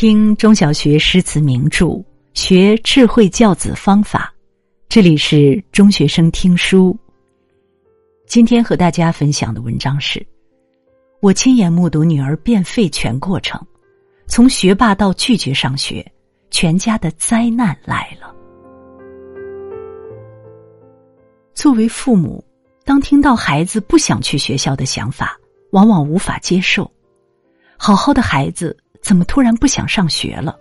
听中小学诗词名著，学智慧教子方法。这里是中学生听书。今天和大家分享的文章是：我亲眼目睹女儿变废全过程，从学霸到拒绝上学，全家的灾难来了。作为父母，当听到孩子不想去学校的想法，往往无法接受。好好的孩子。怎么突然不想上学了？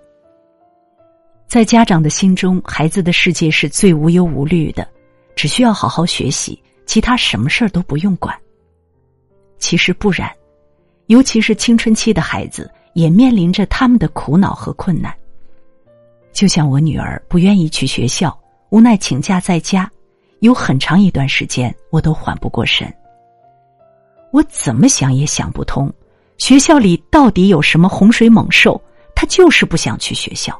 在家长的心中，孩子的世界是最无忧无虑的，只需要好好学习，其他什么事儿都不用管。其实不然，尤其是青春期的孩子，也面临着他们的苦恼和困难。就像我女儿不愿意去学校，无奈请假在家，有很长一段时间我都缓不过神。我怎么想也想不通。学校里到底有什么洪水猛兽？他就是不想去学校。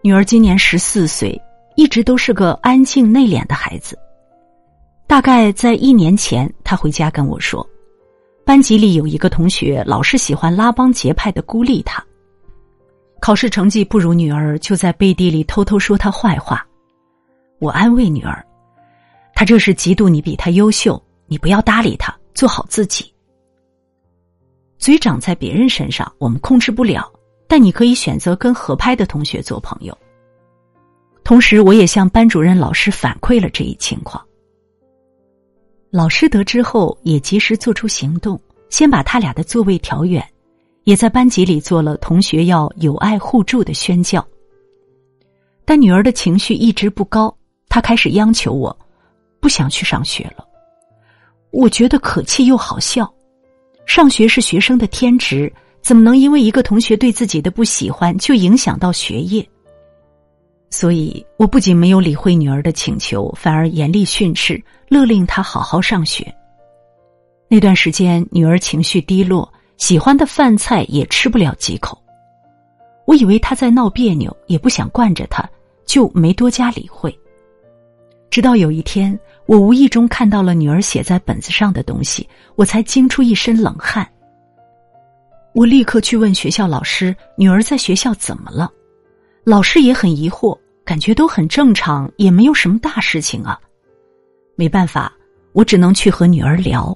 女儿今年十四岁，一直都是个安静内敛的孩子。大概在一年前，她回家跟我说，班级里有一个同学老是喜欢拉帮结派的孤立她，考试成绩不如女儿，就在背地里偷偷说她坏话。我安慰女儿，他这是嫉妒你比他优秀，你不要搭理他。做好自己。嘴长在别人身上，我们控制不了，但你可以选择跟合拍的同学做朋友。同时，我也向班主任老师反馈了这一情况。老师得知后，也及时做出行动，先把他俩的座位调远，也在班级里做了同学要友爱互助的宣教。但女儿的情绪一直不高，她开始央求我，不想去上学了。我觉得可气又好笑，上学是学生的天职，怎么能因为一个同学对自己的不喜欢就影响到学业？所以我不仅没有理会女儿的请求，反而严厉训斥，勒令她好好上学。那段时间，女儿情绪低落，喜欢的饭菜也吃不了几口。我以为她在闹别扭，也不想惯着她，就没多加理会。直到有一天。我无意中看到了女儿写在本子上的东西，我才惊出一身冷汗。我立刻去问学校老师：“女儿在学校怎么了？”老师也很疑惑，感觉都很正常，也没有什么大事情啊。没办法，我只能去和女儿聊。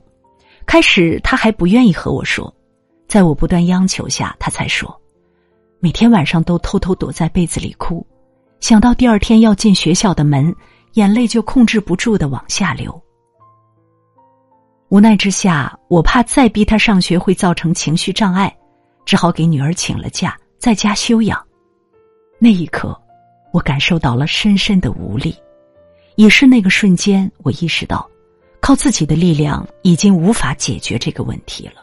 开始她还不愿意和我说，在我不断央求下，她才说：“每天晚上都偷偷躲在被子里哭，想到第二天要进学校的门。”眼泪就控制不住的往下流。无奈之下，我怕再逼他上学会造成情绪障碍，只好给女儿请了假，在家休养。那一刻，我感受到了深深的无力，也是那个瞬间，我意识到，靠自己的力量已经无法解决这个问题了。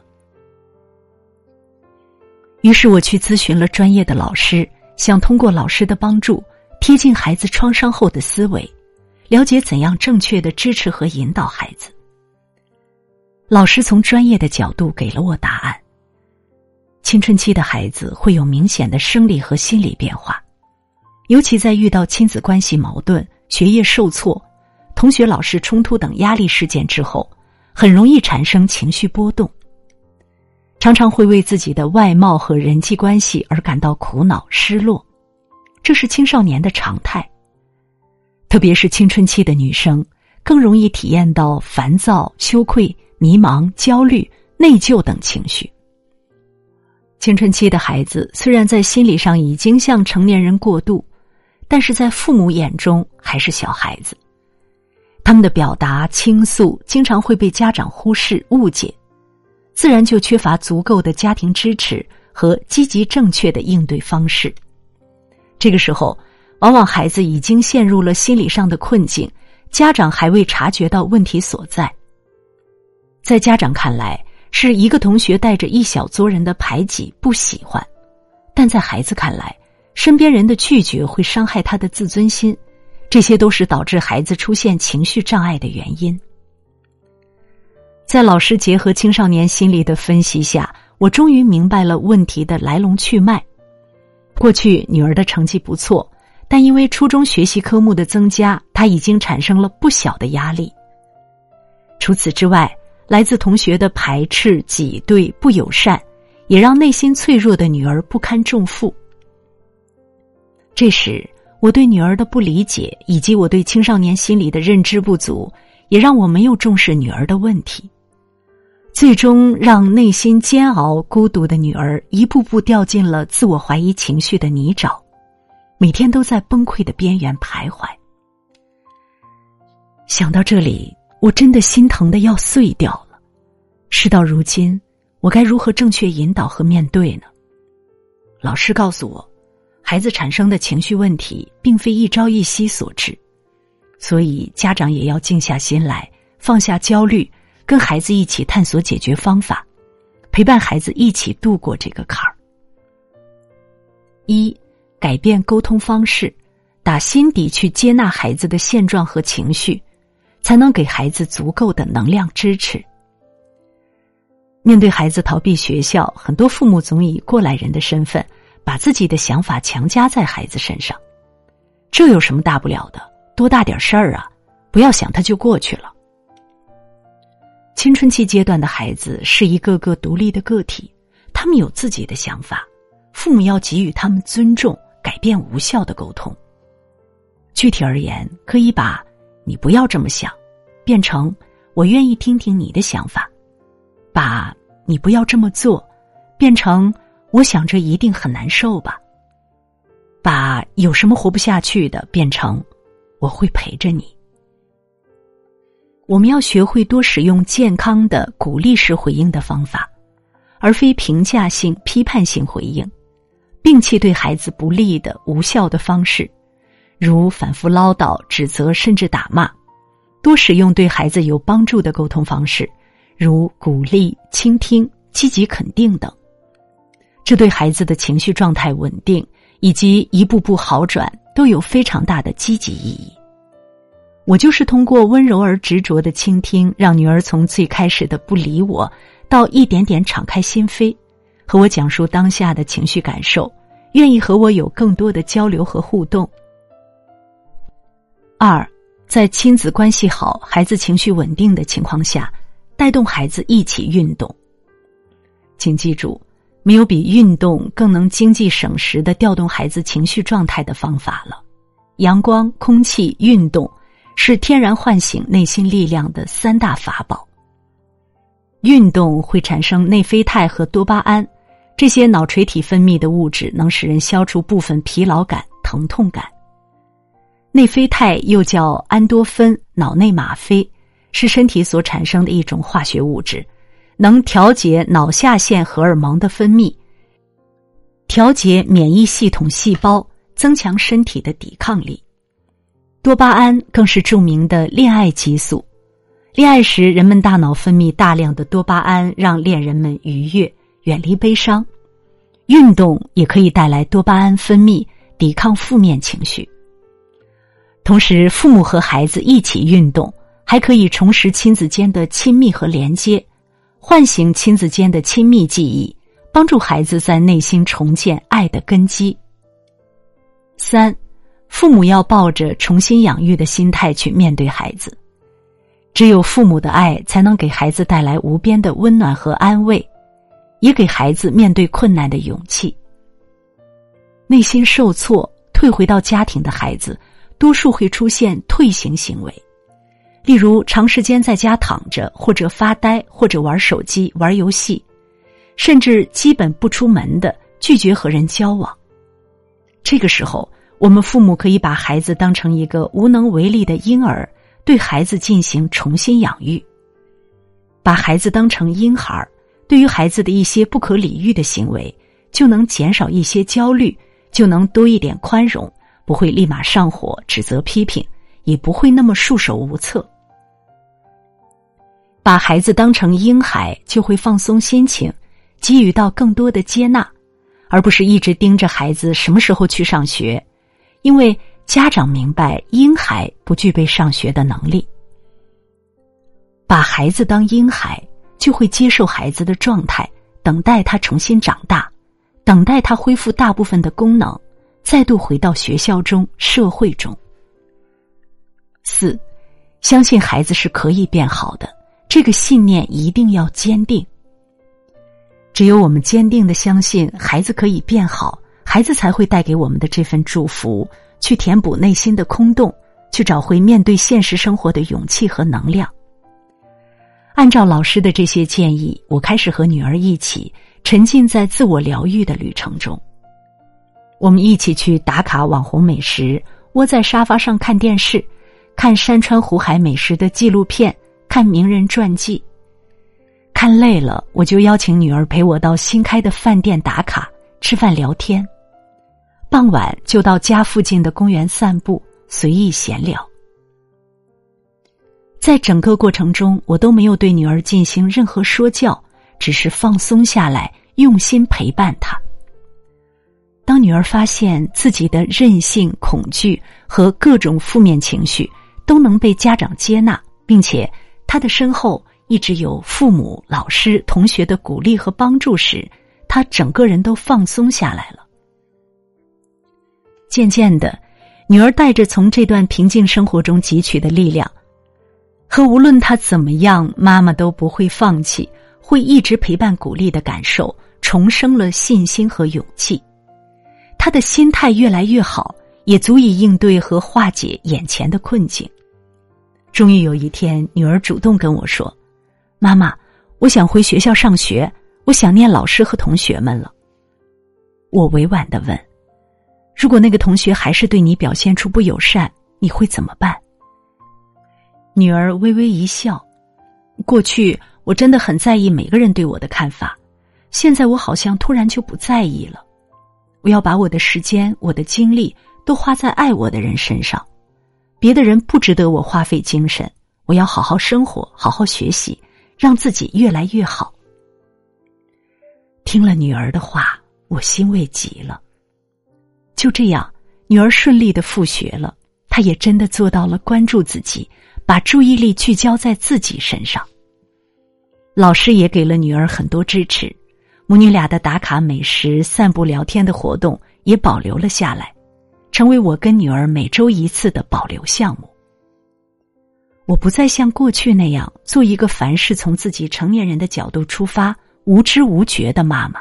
于是我去咨询了专业的老师，想通过老师的帮助，贴近孩子创伤后的思维。了解怎样正确的支持和引导孩子。老师从专业的角度给了我答案。青春期的孩子会有明显的生理和心理变化，尤其在遇到亲子关系矛盾、学业受挫、同学老师冲突等压力事件之后，很容易产生情绪波动，常常会为自己的外貌和人际关系而感到苦恼、失落，这是青少年的常态。特别是青春期的女生，更容易体验到烦躁、羞愧、迷茫、焦虑、内疚等情绪。青春期的孩子虽然在心理上已经向成年人过渡，但是在父母眼中还是小孩子。他们的表达、倾诉经常会被家长忽视、误解，自然就缺乏足够的家庭支持和积极正确的应对方式。这个时候。往往孩子已经陷入了心理上的困境，家长还未察觉到问题所在。在家长看来，是一个同学带着一小撮人的排挤不喜欢；但在孩子看来，身边人的拒绝会伤害他的自尊心，这些都是导致孩子出现情绪障碍的原因。在老师结合青少年心理的分析下，我终于明白了问题的来龙去脉。过去女儿的成绩不错。但因为初中学习科目的增加，他已经产生了不小的压力。除此之外，来自同学的排斥、挤兑、不友善，也让内心脆弱的女儿不堪重负。这时，我对女儿的不理解，以及我对青少年心理的认知不足，也让我没有重视女儿的问题，最终让内心煎熬、孤独的女儿一步步掉进了自我怀疑情绪的泥沼，每天都在崩溃的边缘徘徊。想到这里，我真的心疼的要碎掉了。事到如今，我该如何正确引导和面对呢？老师告诉我。孩子产生的情绪问题，并非一朝一夕所致，所以家长也要静下心来，放下焦虑，跟孩子一起探索解决方法，陪伴孩子一起度过这个坎儿。一，改变沟通方式，打心底去接纳孩子的现状和情绪，才能给孩子足够的能量支持。面对孩子逃避学校，很多父母总以过来人的身份。把自己的想法强加在孩子身上，这有什么大不了的？多大点事儿啊！不要想他就过去了。青春期阶段的孩子是一个个独立的个体，他们有自己的想法，父母要给予他们尊重，改变无效的沟通。具体而言，可以把“你不要这么想”变成“我愿意听听你的想法”，把“你不要这么做”变成。我想着一定很难受吧。把有什么活不下去的变成我会陪着你。我们要学会多使用健康的鼓励式回应的方法，而非评价性、批判性回应，摒弃对孩子不利的无效的方式，如反复唠叨、指责甚至打骂。多使用对孩子有帮助的沟通方式，如鼓励、倾听、积极肯定等。这对孩子的情绪状态稳定以及一步步好转都有非常大的积极意义。我就是通过温柔而执着的倾听，让女儿从最开始的不理我，到一点点敞开心扉，和我讲述当下的情绪感受，愿意和我有更多的交流和互动。二，在亲子关系好、孩子情绪稳定的情况下，带动孩子一起运动。请记住。没有比运动更能经济省时的调动孩子情绪状态的方法了。阳光、空气、运动是天然唤醒内心力量的三大法宝。运动会产生内啡肽和多巴胺，这些脑垂体分泌的物质能使人消除部分疲劳感、疼痛感。内啡肽又叫安多芬、脑内吗啡，是身体所产生的一种化学物质。能调节脑下腺荷尔蒙的分泌，调节免疫系统细胞，增强身体的抵抗力。多巴胺更是著名的恋爱激素。恋爱时，人们大脑分泌大量的多巴胺，让恋人们愉悦，远离悲伤。运动也可以带来多巴胺分泌，抵抗负面情绪。同时，父母和孩子一起运动，还可以重拾亲子间的亲密和连接。唤醒亲子间的亲密记忆，帮助孩子在内心重建爱的根基。三，父母要抱着重新养育的心态去面对孩子，只有父母的爱才能给孩子带来无边的温暖和安慰，也给孩子面对困难的勇气。内心受挫、退回到家庭的孩子，多数会出现退行行为。例如，长时间在家躺着，或者发呆，或者玩手机、玩游戏，甚至基本不出门的，拒绝和人交往。这个时候，我们父母可以把孩子当成一个无能为力的婴儿，对孩子进行重新养育。把孩子当成婴孩，对于孩子的一些不可理喻的行为，就能减少一些焦虑，就能多一点宽容，不会立马上火、指责、批评。也不会那么束手无策。把孩子当成婴孩，就会放松心情，给予到更多的接纳，而不是一直盯着孩子什么时候去上学。因为家长明白，婴孩不具备上学的能力。把孩子当婴孩，就会接受孩子的状态，等待他重新长大，等待他恢复大部分的功能，再度回到学校中、社会中。四，相信孩子是可以变好的，这个信念一定要坚定。只有我们坚定的相信孩子可以变好，孩子才会带给我们的这份祝福，去填补内心的空洞，去找回面对现实生活的勇气和能量。按照老师的这些建议，我开始和女儿一起沉浸在自我疗愈的旅程中。我们一起去打卡网红美食，窝在沙发上看电视，看山川湖海美食的纪录片，看名人传记。看累了，我就邀请女儿陪我到新开的饭店打卡吃饭聊天。傍晚就到家附近的公园散步，随意闲聊。在整个过程中，我都没有对女儿进行任何说教，只是放松下来，用心陪伴她。当女儿发现自己的任性、恐惧和各种负面情绪都能被家长接纳，并且她的身后一直有父母、老师、同学的鼓励和帮助时，她整个人都放松下来了。渐渐的，女儿带着从这段平静生活中汲取的力量。和无论他怎么样，妈妈都不会放弃，会一直陪伴、鼓励的感受，重生了信心和勇气。他的心态越来越好，也足以应对和化解眼前的困境。终于有一天，女儿主动跟我说：“妈妈，我想回学校上学，我想念老师和同学们了。”我委婉的问：“如果那个同学还是对你表现出不友善，你会怎么办？”女儿微微一笑，过去我真的很在意每个人对我的看法，现在我好像突然就不在意了。我要把我的时间、我的精力都花在爱我的人身上，别的人不值得我花费精神。我要好好生活，好好学习，让自己越来越好。听了女儿的话，我欣慰极了。就这样，女儿顺利的复学了，她也真的做到了关注自己。把注意力聚焦在自己身上。老师也给了女儿很多支持，母女俩的打卡美食、散步聊天的活动也保留了下来，成为我跟女儿每周一次的保留项目。我不再像过去那样做一个凡事从自己成年人的角度出发、无知无觉的妈妈，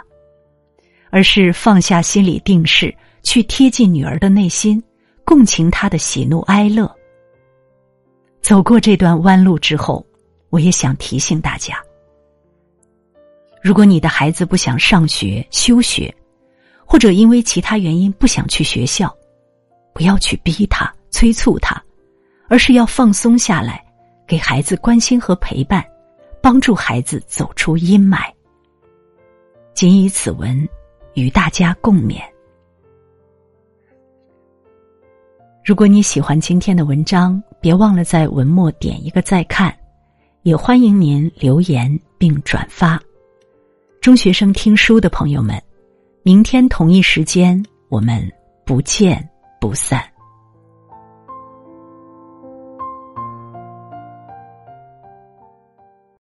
而是放下心理定势，去贴近女儿的内心，共情她的喜怒哀乐。走过这段弯路之后，我也想提醒大家：如果你的孩子不想上学、休学，或者因为其他原因不想去学校，不要去逼他、催促他，而是要放松下来，给孩子关心和陪伴，帮助孩子走出阴霾。谨以此文，与大家共勉。如果你喜欢今天的文章，别忘了在文末点一个再看，也欢迎您留言并转发。中学生听书的朋友们，明天同一时间我们不见不散。